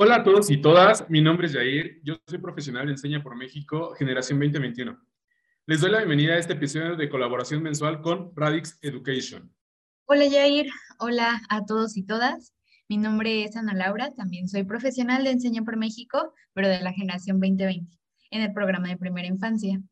Hola a todos y todas, mi nombre es Jair, yo soy profesional de Enseña por México, generación 2021. Les doy la bienvenida a este episodio de colaboración mensual con Radix Education. Hola Jair, hola a todos y todas. Mi nombre es Ana Laura, también soy profesional de Enseña por México, pero de la generación 2020, en el programa de primera infancia.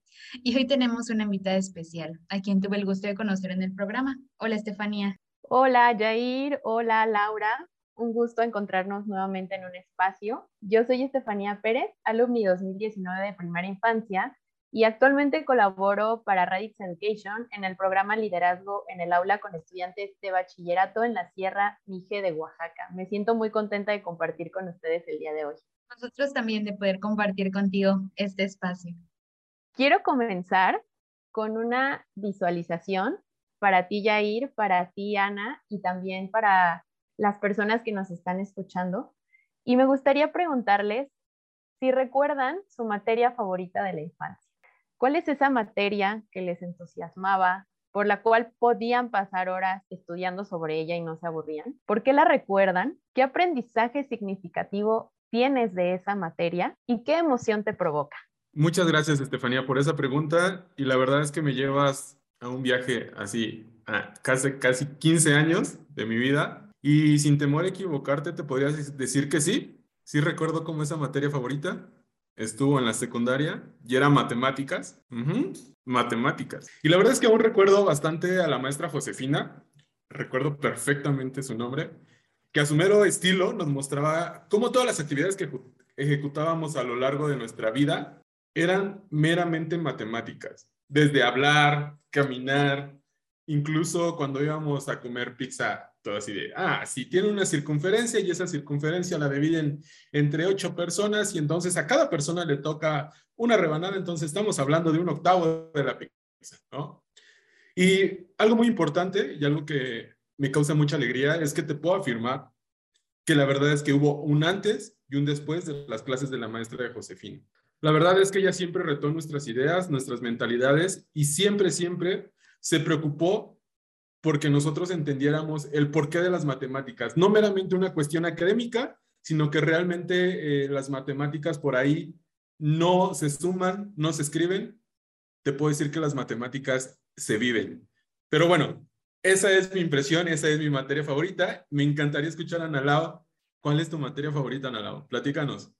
Y hoy tenemos una invitada especial, a quien tuve el gusto de conocer en el programa. Hola Estefanía. Hola Jair, hola Laura, un gusto encontrarnos nuevamente en un espacio. Yo soy Estefanía Pérez, alumni 2019 de primera infancia y actualmente colaboro para Radix Education en el programa Liderazgo en el aula con estudiantes de bachillerato en la Sierra Mije de Oaxaca. Me siento muy contenta de compartir con ustedes el día de hoy. Nosotros también de poder compartir contigo este espacio. Quiero comenzar con una visualización para ti, Yair, para ti, Ana, y también para las personas que nos están escuchando. Y me gustaría preguntarles si recuerdan su materia favorita de la infancia. ¿Cuál es esa materia que les entusiasmaba, por la cual podían pasar horas estudiando sobre ella y no se aburrían? ¿Por qué la recuerdan? ¿Qué aprendizaje significativo tienes de esa materia y qué emoción te provoca? Muchas gracias, Estefanía, por esa pregunta. Y la verdad es que me llevas a un viaje así, casi, casi 15 años de mi vida, y sin temor a equivocarte, te podrías decir que sí. Sí recuerdo como esa materia favorita estuvo en la secundaria y era matemáticas. matemáticas. Y la verdad es que aún recuerdo bastante a la maestra Josefina. Recuerdo perfectamente su nombre. Que a su mero estilo nos mostraba cómo todas las actividades que ejecutábamos a lo largo de nuestra vida eran meramente matemáticas. Desde hablar, caminar, incluso cuando íbamos a comer pizza así de, ah, si tiene una circunferencia y esa circunferencia la dividen entre ocho personas y entonces a cada persona le toca una rebanada, entonces estamos hablando de un octavo de la pizza, ¿no? Y algo muy importante y algo que me causa mucha alegría es que te puedo afirmar que la verdad es que hubo un antes y un después de las clases de la maestra de Josefina. La verdad es que ella siempre retó nuestras ideas, nuestras mentalidades y siempre, siempre se preocupó porque nosotros entendiéramos el porqué de las matemáticas, no meramente una cuestión académica, sino que realmente eh, las matemáticas por ahí no se suman, no se escriben. Te puedo decir que las matemáticas se viven. Pero bueno, esa es mi impresión, esa es mi materia favorita. Me encantaría escuchar a Analao. ¿Cuál es tu materia favorita, Analao? Platícanos.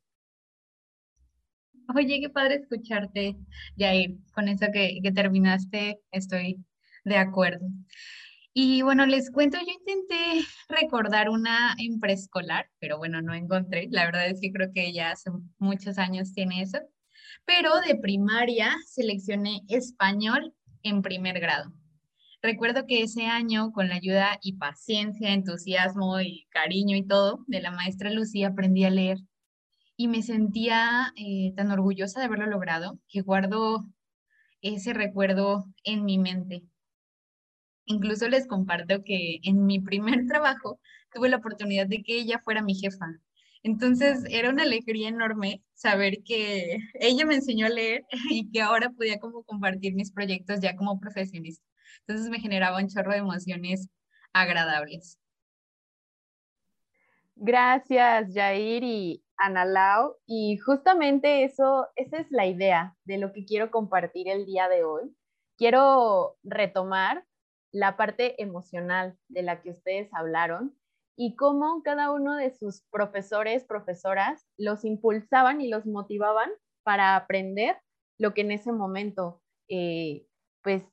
Oye, qué padre escucharte, Jair. Con eso que, que terminaste, estoy de acuerdo. Y bueno, les cuento, yo intenté recordar una en preescolar, pero bueno, no encontré. La verdad es que creo que ya hace muchos años tiene eso. Pero de primaria seleccioné español en primer grado. Recuerdo que ese año, con la ayuda y paciencia, entusiasmo y cariño y todo de la maestra Lucía, aprendí a leer y me sentía eh, tan orgullosa de haberlo logrado que guardo ese recuerdo en mi mente. Incluso les comparto que en mi primer trabajo tuve la oportunidad de que ella fuera mi jefa. Entonces era una alegría enorme saber que ella me enseñó a leer y que ahora podía como compartir mis proyectos ya como profesionista. Entonces me generaba un chorro de emociones agradables. Gracias, Jair y Analao. Y justamente eso, esa es la idea de lo que quiero compartir el día de hoy. Quiero retomar la parte emocional de la que ustedes hablaron y cómo cada uno de sus profesores, profesoras, los impulsaban y los motivaban para aprender lo que en ese momento, eh, pues,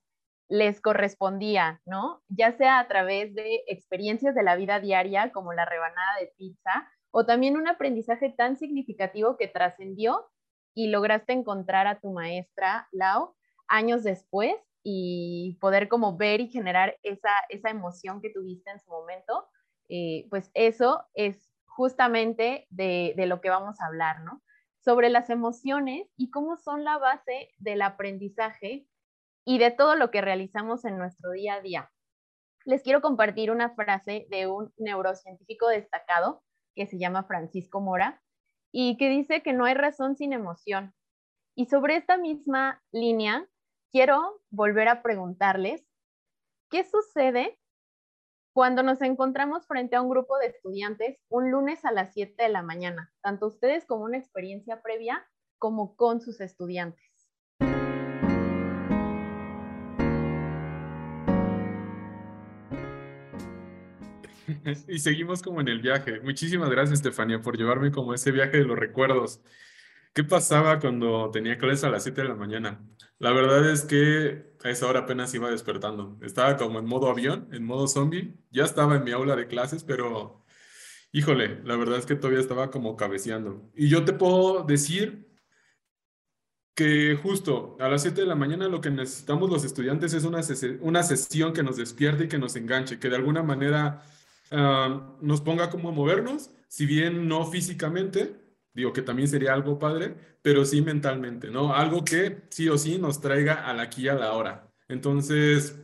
les correspondía, ¿no? Ya sea a través de experiencias de la vida diaria, como la rebanada de pizza, o también un aprendizaje tan significativo que trascendió y lograste encontrar a tu maestra, Lau, años después y poder como ver y generar esa, esa emoción que tuviste en su momento, eh, pues eso es justamente de, de lo que vamos a hablar, ¿no? Sobre las emociones y cómo son la base del aprendizaje y de todo lo que realizamos en nuestro día a día. Les quiero compartir una frase de un neurocientífico destacado que se llama Francisco Mora y que dice que no hay razón sin emoción. Y sobre esta misma línea, quiero volver a preguntarles, ¿qué sucede cuando nos encontramos frente a un grupo de estudiantes un lunes a las 7 de la mañana, tanto ustedes como una experiencia previa como con sus estudiantes. Y seguimos como en el viaje. Muchísimas gracias, Estefania, por llevarme como ese viaje de los recuerdos. ¿Qué pasaba cuando tenía clases a las 7 de la mañana? La verdad es que a esa hora apenas iba despertando. Estaba como en modo avión, en modo zombie. Ya estaba en mi aula de clases, pero híjole, la verdad es que todavía estaba como cabeceando. Y yo te puedo decir que justo a las 7 de la mañana lo que necesitamos los estudiantes es una, sesión que nos despierte y que nos enganche, que de alguna manera ah, nos ponga como a movernos, si bien no físicamente, digo que también sería algo padre, pero sí mentalmente, ¿no? Algo que sí o sí nos traiga a la aquí a la hora. Entonces,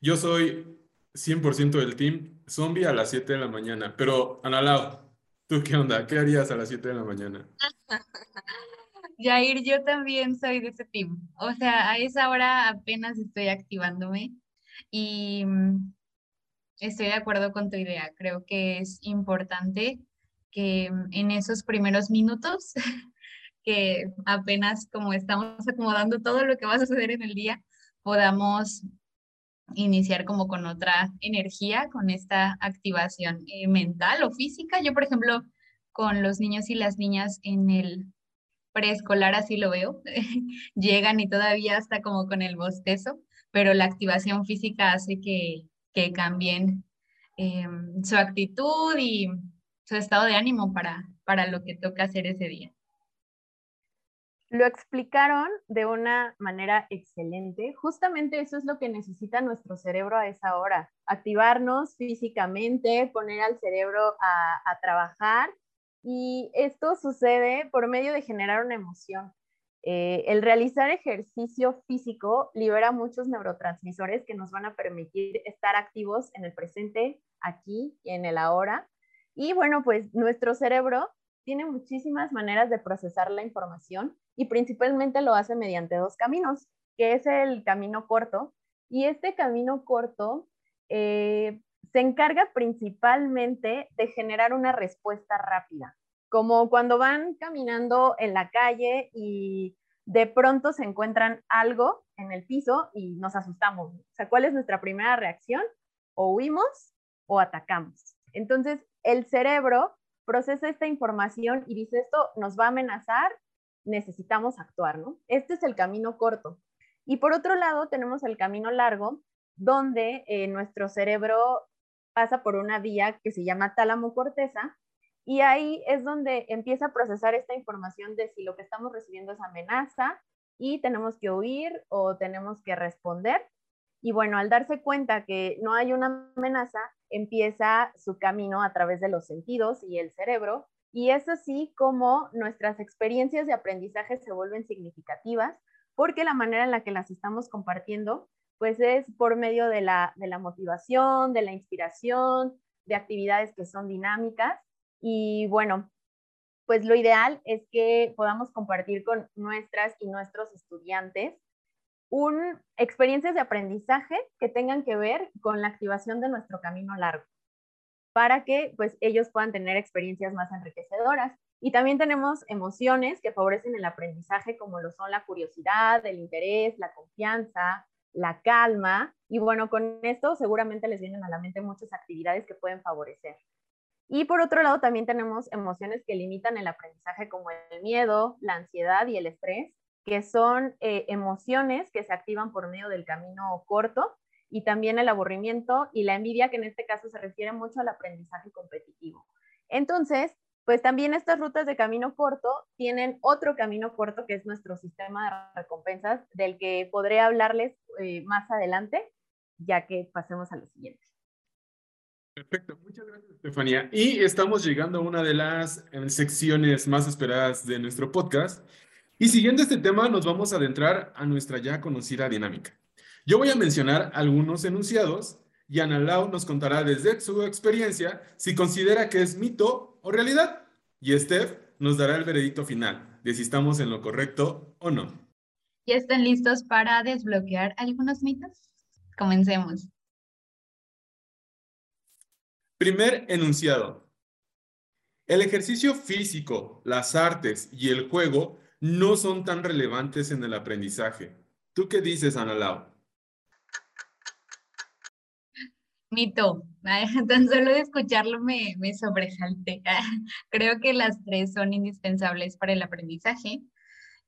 yo soy 100% del team zombie a las 7 de la mañana, pero Analao, ¿tú qué onda? ¿Qué harías a las 7 de la mañana? Jair, yo también soy de ese team. O sea, a esa hora apenas estoy activándome y mm, estoy de acuerdo con tu idea. Creo que es importante que en esos primeros minutos, que apenas como estamos acomodando todo lo que va a suceder en el día, podamos iniciar como con otra energía, con esta activación eh, mental o física. Yo, por ejemplo, con los niños y las niñas en el preescolar así lo veo, llegan y todavía está como con el bostezo, pero la activación física hace que, que cambien em, su actitud y su estado de ánimo para, para lo que toca hacer ese día. Lo explicaron de una manera excelente. Justamente eso es lo que necesita nuestro cerebro a esa hora. Activarnos físicamente, poner al cerebro a, a trabajar y esto sucede por medio de generar una emoción. Eh, el realizar ejercicio físico libera muchos neurotransmisores que nos van a permitir estar activos en el presente, aquí y en el ahora. Y bueno, pues nuestro cerebro tiene muchísimas maneras de procesar la información y principalmente lo hace mediante dos caminos, que es el camino corto. Y este camino corto eh, se encarga principalmente de generar una respuesta rápida, como cuando van caminando en la calle y de pronto se encuentran algo en el piso y nos asustamos. O sea, ¿cuál es nuestra primera reacción? O huimos o atacamos. Entonces, el cerebro procesa esta información y dice, esto nos va a amenazar, necesitamos actuar, ¿no? Este es el camino corto. Y por otro lado, tenemos el camino largo, donde eh, nuestro cerebro pasa por una vía que se llama tálamo corteza y ahí es donde empieza a procesar esta información de si lo que estamos recibiendo es amenaza y tenemos que huir o tenemos que responder. Y bueno, al darse cuenta que no hay una amenaza, empieza su camino a través de los sentidos y el cerebro. Y es así como nuestras experiencias de aprendizaje se vuelven significativas, porque la manera en la que las estamos compartiendo pues es por medio de la, motivación, de la inspiración, de actividades que son dinámicas. Y bueno, pues lo ideal es que podamos compartir con nuestras y nuestros estudiantes un, experiencias de aprendizaje que tengan que ver con la activación de nuestro camino largo, para que pues ellos puedan tener experiencias más enriquecedoras. Y también tenemos emociones que favorecen el aprendizaje, como lo son la curiosidad, el interés, la confianza, la calma. Y bueno, con esto seguramente les vienen a la mente muchas actividades que pueden favorecer. Y por otro lado, también tenemos emociones que limitan el aprendizaje como el miedo, la ansiedad y el estrés, que son eh, emociones que se activan por medio del camino corto y también el aburrimiento y la envidia, que en este caso se refiere mucho al aprendizaje competitivo. Entonces, pues también estas rutas de camino corto tienen otro camino corto que es nuestro sistema de recompensas, del que podré hablarles eh, más adelante, ya que pasemos a lo siguiente. Perfecto, muchas gracias, Estefanía. Y estamos llegando a una de las eh, secciones más esperadas de nuestro podcast. Y siguiendo este tema, nos vamos a adentrar a nuestra ya conocida dinámica. Yo voy a mencionar algunos enunciados y Ana Lau nos contará desde su experiencia si considera que es mito o realidad. Y Steph nos dará el veredicto final de si estamos en lo correcto o no. ¿Ya están listos para desbloquear algunos mitos? Comencemos. Primer enunciado. El ejercicio físico, las artes y el juego no son tan relevantes en el aprendizaje. ¿Tú qué dices, Ana Lau? Mito, tan solo de escucharlo me, me sobresalté. Creo que las tres son indispensables para el aprendizaje,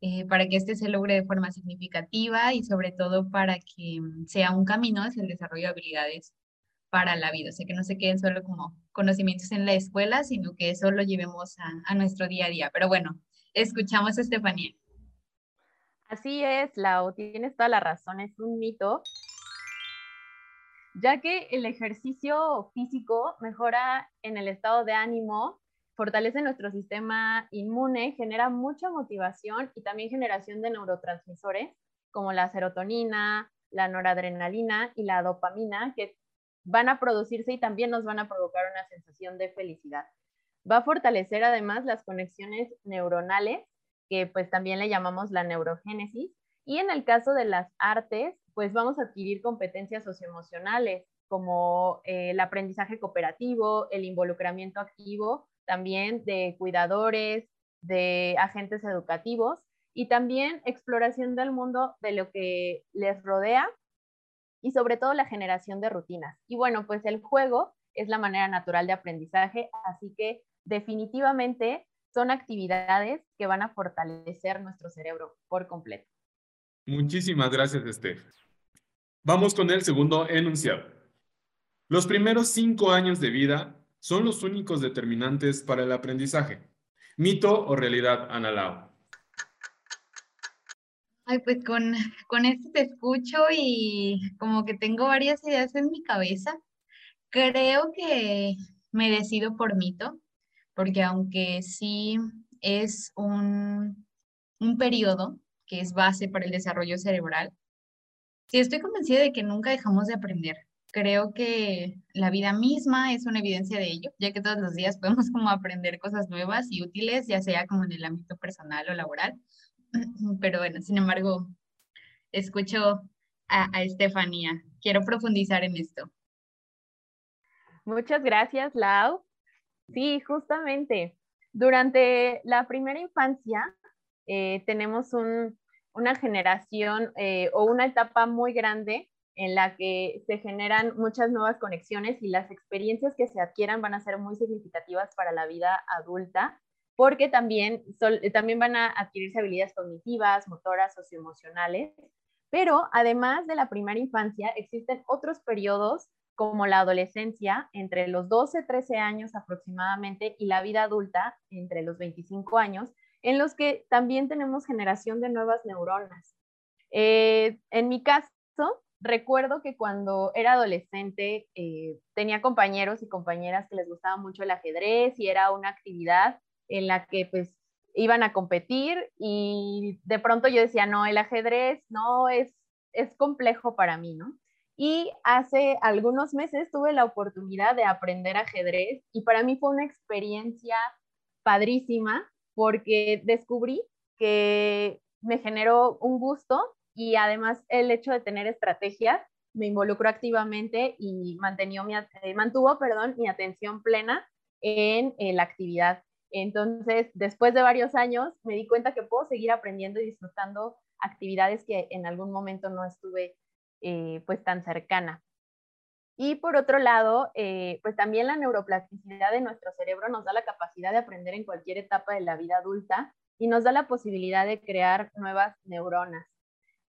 eh, para que éste se logre de forma significativa y sobre todo para que sea un camino hacia el desarrollo de habilidades para la vida. O sea, que no se queden solo como conocimientos en la escuela, sino que eso lo llevemos a, a nuestro día a día. Pero bueno, escuchamos a Estefanía. Así es, Lau, tienes toda la razón, es un mito ya que el ejercicio físico mejora en el estado de ánimo, fortalece nuestro sistema inmune, genera mucha motivación y también generación de neurotransmisores como la serotonina, la noradrenalina y la dopamina, que van a producirse y también nos van a provocar una sensación de felicidad. Va a fortalecer además las conexiones neuronales, que pues también le llamamos la neurogénesis, y en el caso de las artes, pues vamos a adquirir competencias socioemocionales como eh, el aprendizaje cooperativo, el involucramiento activo, también de cuidadores, de agentes educativos y también exploración del mundo de lo que les rodea y sobre todo la generación de rutinas. Y bueno, pues el juego es la manera natural de aprendizaje, así que definitivamente son actividades que van a fortalecer nuestro cerebro por completo. Muchísimas gracias, Estef. Vamos con el segundo enunciado. Los primeros cinco años de vida son los únicos determinantes para el aprendizaje. ¿Mito o realidad, Ana Lau? Ay, pues con, con esto te escucho y como que tengo varias ideas en mi cabeza. Creo que me decido por mito, porque aunque sí es un, un periodo que es base para el desarrollo cerebral. Sí, estoy convencida de que nunca dejamos de aprender. Creo que la vida misma es una evidencia de ello, ya que todos los días podemos como aprender cosas nuevas y útiles, ya sea como en el ámbito personal o laboral. Pero bueno, sin embargo, escucho a, a Estefanía. Quiero profundizar en esto. Muchas gracias, Lau. Sí, justamente. Durante la primera infancia eh, tenemos una generación eh, o una etapa muy grande en la que se generan muchas nuevas conexiones y las experiencias que se adquieran van a ser muy significativas para la vida adulta, porque también, también van a adquirirse habilidades cognitivas, motoras, socioemocionales. Pero además de la primera infancia, existen otros periodos como la adolescencia entre los 12, 13 años aproximadamente y la vida adulta entre los 25 años, en los que también tenemos generación de nuevas neuronas. Eh, en mi caso, recuerdo que cuando era adolescente eh, tenía compañeros y compañeras que les gustaba mucho el ajedrez y era una actividad en la que pues iban a competir y de pronto yo decía, no, el ajedrez no es, es complejo para mí, ¿no? Y hace algunos meses tuve la oportunidad de aprender ajedrez y para mí fue una experiencia padrísima porque descubrí que me generó un gusto y además el hecho de tener estrategias me involucró activamente y mi, eh, mantuvo perdón, mi atención plena en, la actividad. Entonces, después de varios años, me di cuenta que puedo seguir aprendiendo y disfrutando actividades que en algún momento no estuve eh, pues tan cercana. Y por otro lado, eh, pues también la neuroplasticidad de nuestro cerebro nos da la capacidad de aprender en cualquier etapa de la vida adulta y nos da la posibilidad de crear nuevas neuronas.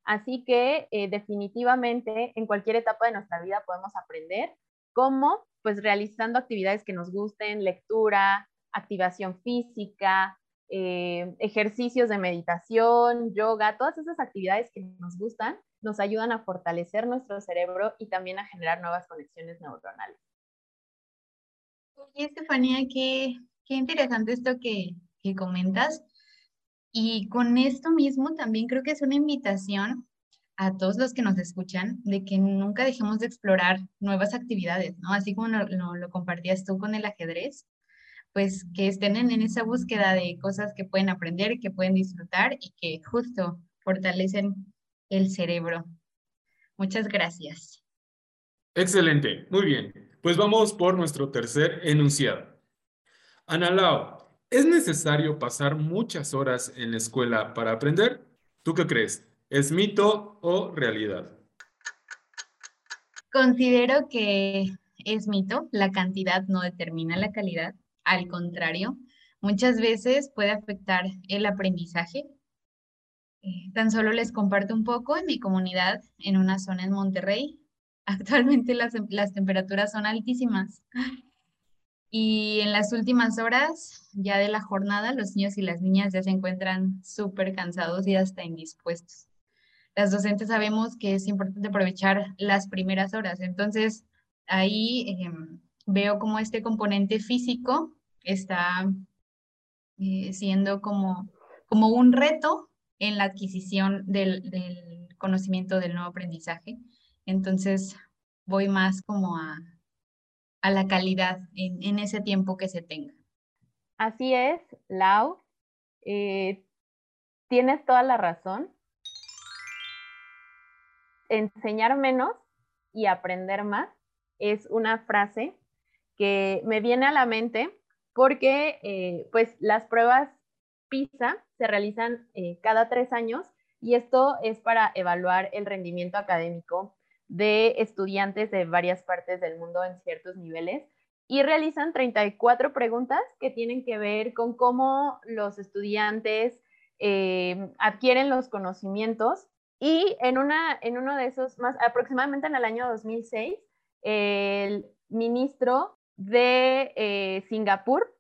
Así que eh, definitivamente en cualquier etapa de nuestra vida podemos aprender, como pues realizando actividades que nos gusten, lectura, activación física, ejercicios de meditación, yoga, todas esas actividades que nos gustan nos ayudan a fortalecer nuestro cerebro y también a generar nuevas conexiones neuronales. Oye, Estefanía, qué, qué interesante esto que, que comentas. Y con esto mismo también creo que es una invitación a todos los que nos escuchan de que nunca dejemos de explorar nuevas actividades, ¿no? Así como lo, lo, compartías tú con el ajedrez, pues que estén en, en esa búsqueda de cosas que pueden aprender, que pueden disfrutar y que justo fortalecen el cerebro. Muchas gracias. Excelente, muy bien. Pues vamos por nuestro tercer enunciado. Ana ¿es necesario pasar muchas horas en la escuela para aprender? ¿Tú qué crees? ¿Es mito o realidad? Considero que es mito, la cantidad no determina la calidad, al contrario, muchas veces puede afectar el aprendizaje. Eh, tan solo les comparto un poco en mi comunidad, en una zona en Monterrey. Actualmente las, las temperaturas son altísimas y en las últimas horas ya de la jornada los niños y las niñas ya se encuentran súper cansados y hasta indispuestos. Las docentes sabemos que es importante aprovechar las primeras horas, entonces ahí em, veo como este componente físico está eh, siendo como, como un reto en la adquisición del, conocimiento del nuevo aprendizaje. Entonces voy más como a, a la calidad en, ese tiempo que se tenga. Así es, Lau. Eh, tienes toda la razón. Enseñar menos y aprender más es una frase que me viene a la mente porque eh, pues las pruebas PISA se realizan eh, cada tres años y esto es para evaluar el rendimiento académico de estudiantes de varias partes del mundo en ciertos niveles y realizan 34 preguntas que tienen que ver con cómo los estudiantes eh, adquieren los conocimientos y en, una, en uno de esos, más aproximadamente en el año 2006, el ministro de eh, Singapur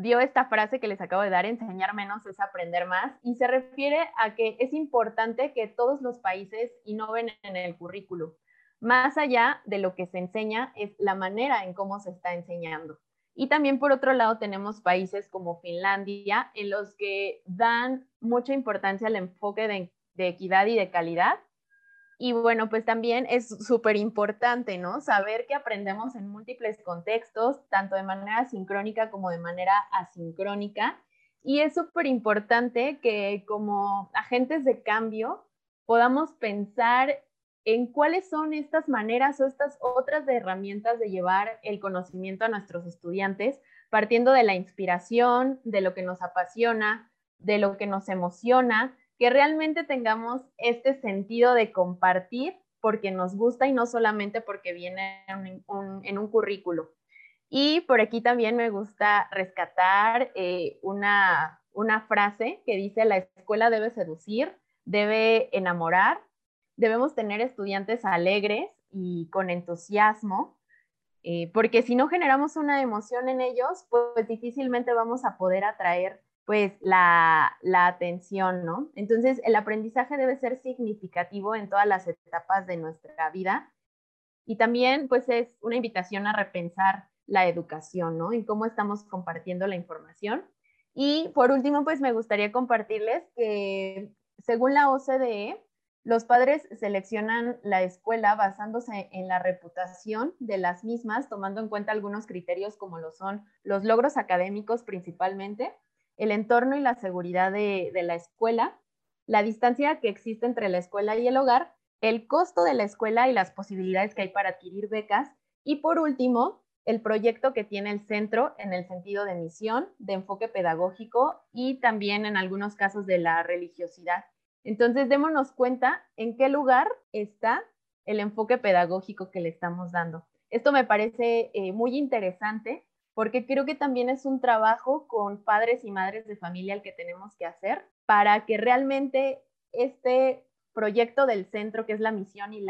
dio esta frase que les acabo de dar, enseñar menos es aprender más, y se refiere a que es importante que todos los países innoven en el currículo más allá de lo que se enseña es la manera en cómo se está enseñando. Y también por otro lado tenemos países como Finlandia en los que dan mucha importancia al enfoque de, equidad y de calidad. Y bueno, pues también es súper importante, ¿no? Saber que aprendemos en múltiples contextos, tanto de manera sincrónica como de manera asincrónica. Y es súper importante que como agentes de cambio podamos pensar en cuáles son estas maneras o estas otras herramientas de llevar el conocimiento a nuestros estudiantes, partiendo de la inspiración, de lo que nos apasiona, de lo que nos emociona, que realmente tengamos este sentido de compartir porque nos gusta y no solamente porque viene en un, currículo. Y por aquí también me gusta rescatar eh, una, una frase que dice, la escuela debe seducir, debe enamorar debemos tener estudiantes alegres y con entusiasmo, eh, porque si no generamos una emoción en ellos, pues difícilmente vamos a poder atraer pues la, atención, ¿no? Entonces, el aprendizaje debe ser significativo en todas las etapas de nuestra vida y también pues es una invitación a repensar la educación, ¿no? En cómo estamos compartiendo la información. Y por último, pues me gustaría compartirles que según la OCDE, los padres seleccionan la escuela basándose en la reputación de las mismas, tomando en cuenta algunos criterios como lo son los logros académicos principalmente, el entorno y la seguridad de, la escuela, la distancia que existe entre la escuela y el hogar, el costo de la escuela y las posibilidades que hay para adquirir becas, y por último, el proyecto que tiene el centro en el sentido de misión, de enfoque pedagógico y también en algunos casos de la religiosidad. Entonces, démonos cuenta en qué lugar está el enfoque pedagógico que le estamos dando. Esto me parece eh, muy interesante porque creo que también es un trabajo con padres y madres de familia el que tenemos que hacer para que realmente este proyecto del centro, que es la misión y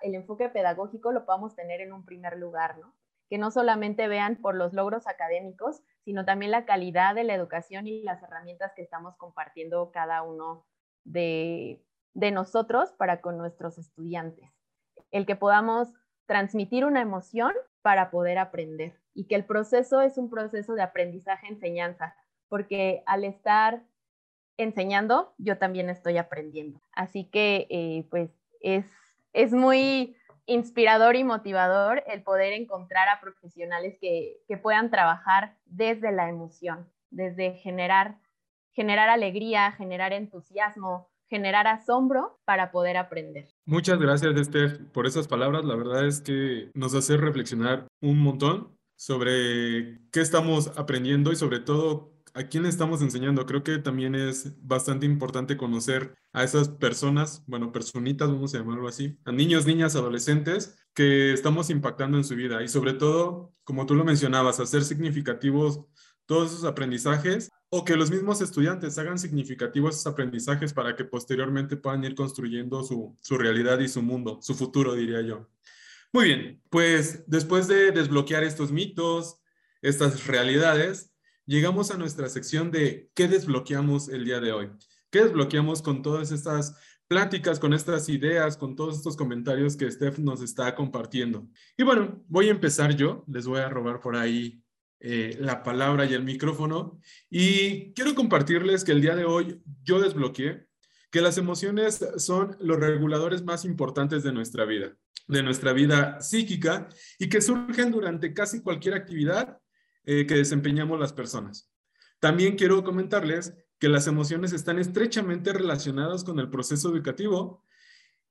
el enfoque pedagógico, lo podamos tener en un primer lugar, ¿no? Que no solamente vean por los logros académicos, sino también la calidad de la educación y las herramientas que estamos compartiendo cada uno de, nosotros para con nuestros estudiantes. El que podamos transmitir una emoción para poder aprender y que el proceso es un proceso de aprendizaje-enseñanza, porque al estar enseñando, yo también estoy aprendiendo. Así que, eh, pues, es, es muy inspirador y motivador el poder encontrar a profesionales que, que puedan trabajar desde la emoción, desde generar generar alegría, generar entusiasmo, generar asombro para poder aprender. Muchas gracias, Esther, por esas palabras. La verdad es que nos hace reflexionar un montón sobre qué estamos aprendiendo y sobre todo a quién estamos enseñando. Creo que también es bastante importante conocer a esas personas, bueno, personitas, vamos a llamarlo así, a niños, niñas, adolescentes que estamos impactando en su vida y sobre todo, como tú lo mencionabas, hacer significativos todos esos aprendizajes o que los mismos estudiantes hagan significativos esos aprendizajes para que posteriormente puedan ir construyendo su, su realidad y su mundo, su futuro, diría yo. Muy bien, pues después de desbloquear estos mitos, estas realidades, llegamos a nuestra sección de qué desbloqueamos el día de hoy. ¿Qué desbloqueamos con todas estas pláticas, con estas ideas, con todos estos comentarios que Steph nos está compartiendo? Y bueno, voy a empezar yo, les voy a robar por ahí eh, la palabra y el micrófono. Y quiero compartirles que el día de hoy yo desbloqueé que las emociones son los reguladores más importantes de nuestra vida, de nuestra vida psíquica y que surgen durante casi cualquier actividad eh, que desempeñamos las personas. También quiero comentarles que las emociones están estrechamente relacionadas con el proceso educativo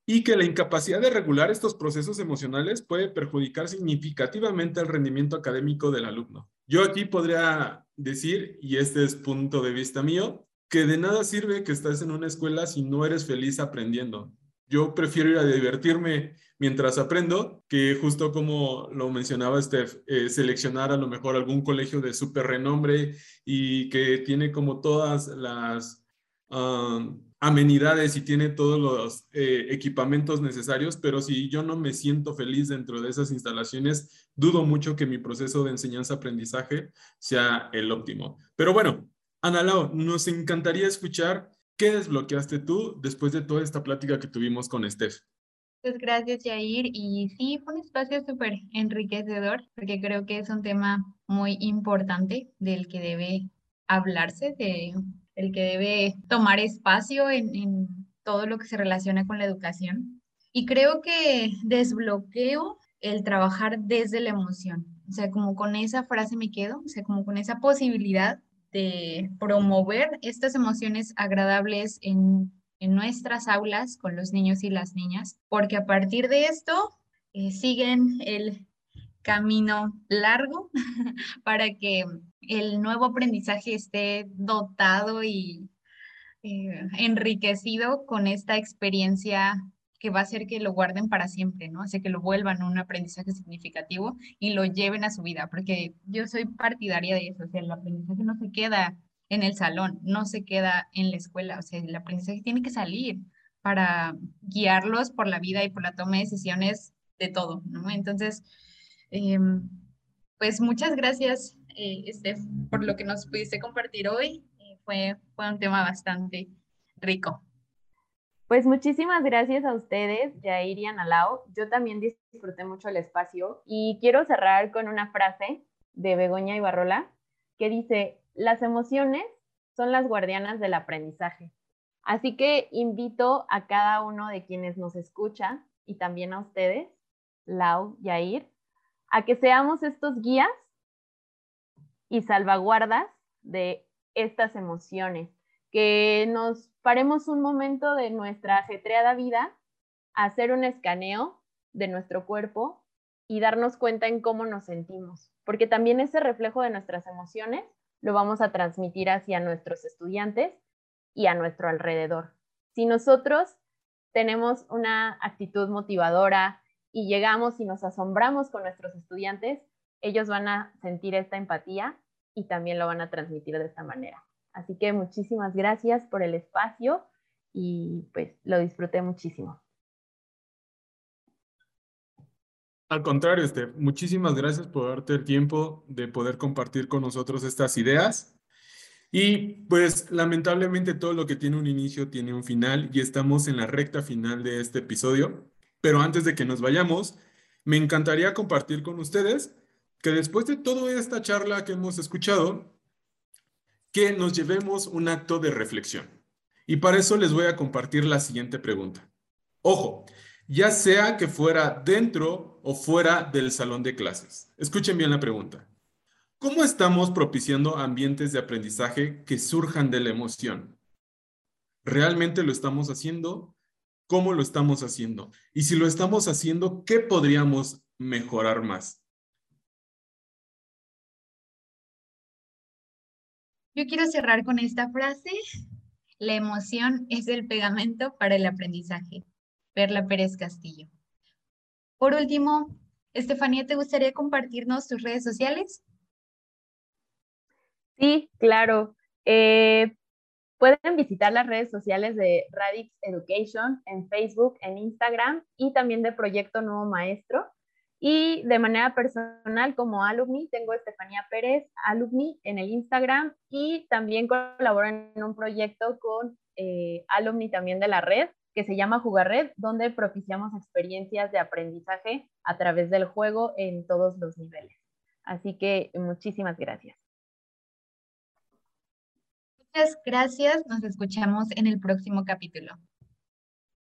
y que la incapacidad de regular estos procesos emocionales puede perjudicar significativamente el rendimiento académico del alumno. Yo aquí podría decir, y este es punto de vista mío, que de nada sirve que estés en una escuela si no eres feliz aprendiendo. Yo prefiero ir a divertirme mientras aprendo que justo como lo mencionaba Steph, eh, seleccionar a lo mejor algún colegio de súper renombre y que tiene como todas las amenidades y tiene todos los eh, equipamientos necesarios, pero si yo no me siento feliz dentro de esas instalaciones, dudo mucho que mi proceso de enseñanza-aprendizaje sea el óptimo. Pero bueno, Ana Lau, nos encantaría escuchar qué desbloqueaste tú después de toda esta plática que tuvimos con Steph. Muchas gracias, Jair. Y sí, fue un espacio súper enriquecedor porque creo que es un tema muy importante del que debe hablarse, de el que debe tomar espacio en, todo lo que se relaciona con la educación. Y creo que desbloqueo el trabajar desde la emoción. O sea, como con esa frase me quedo, o sea, como con esa posibilidad de promover estas emociones agradables en, nuestras aulas con los niños y las niñas, porque a partir de esto eh, siguen el camino largo para que el nuevo aprendizaje esté dotado y eh, enriquecido con esta experiencia que va a hacer que lo guarden para siempre, ¿no? Hace que lo vuelvan un aprendizaje significativo y lo lleven a su vida, porque yo soy partidaria de eso, o sea, el aprendizaje no se queda en el salón, no se queda en la escuela, o sea, el aprendizaje tiene que salir para guiarlos por la vida y por la toma de decisiones de todo, ¿no? Entonces, em, pues muchas gracias eh, Steph, por lo que nos pudiste compartir hoy. Eh, fue, fue un tema bastante rico. Pues muchísimas gracias a ustedes, Jair y Analao. Yo también disfruté mucho el espacio y quiero cerrar con una frase de Begoña Ibarrola que dice, las emociones son las guardianas del aprendizaje. Así que invito a cada uno de quienes nos escucha y también a ustedes, Lau, Jair, a que seamos estos guías y salvaguardas de estas emociones, que nos paremos un momento de nuestra ajetreada vida a hacer un escaneo de nuestro cuerpo y darnos cuenta en cómo nos sentimos, porque también ese reflejo de nuestras emociones lo vamos a transmitir hacia nuestros estudiantes y a nuestro alrededor. Si nosotros tenemos una actitud motivadora y llegamos y nos asombramos con nuestros estudiantes, ellos van a sentir esta empatía y también lo van a transmitir de esta manera. Así que muchísimas gracias por el espacio y pues lo disfruté muchísimo. Al contrario, este, muchísimas gracias por darte el tiempo de poder compartir con nosotros estas ideas. Y pues lamentablemente todo lo que tiene un inicio tiene un final y estamos en la recta final de este episodio. Pero antes de que nos vayamos, me encantaría compartir con ustedes que después de toda esta charla que hemos escuchado, que nos llevemos un acto de reflexión. Y para eso les voy a compartir la siguiente pregunta. Ojo, ya sea que fuera dentro o fuera del salón de clases. Escuchen bien la pregunta. ¿Cómo estamos propiciando ambientes de aprendizaje que surjan de la emoción? ¿realmente lo estamos haciendo? ¿Cómo lo estamos haciendo? Y si lo estamos haciendo, ¿qué podríamos mejorar más? Yo quiero cerrar con esta frase. La emoción es el pegamento para el aprendizaje. Perla Pérez Castillo. Por último, Estefanía, ¿te gustaría compartirnos tus redes sociales? Sí, claro. Eh, pueden visitar las redes sociales de Radix Education en Facebook, en Instagram y también de Proyecto Nuevo Maestro. Y de manera personal, como alumni, tengo Estefanía Pérez, alumni en el Instagram y también colaboro en un proyecto con eh, alumni también de la red que se llama Jugarred, donde propiciamos experiencias de aprendizaje a través del juego en todos los niveles. Así que muchísimas gracias. Muchas gracias. Nos escuchamos en el próximo capítulo.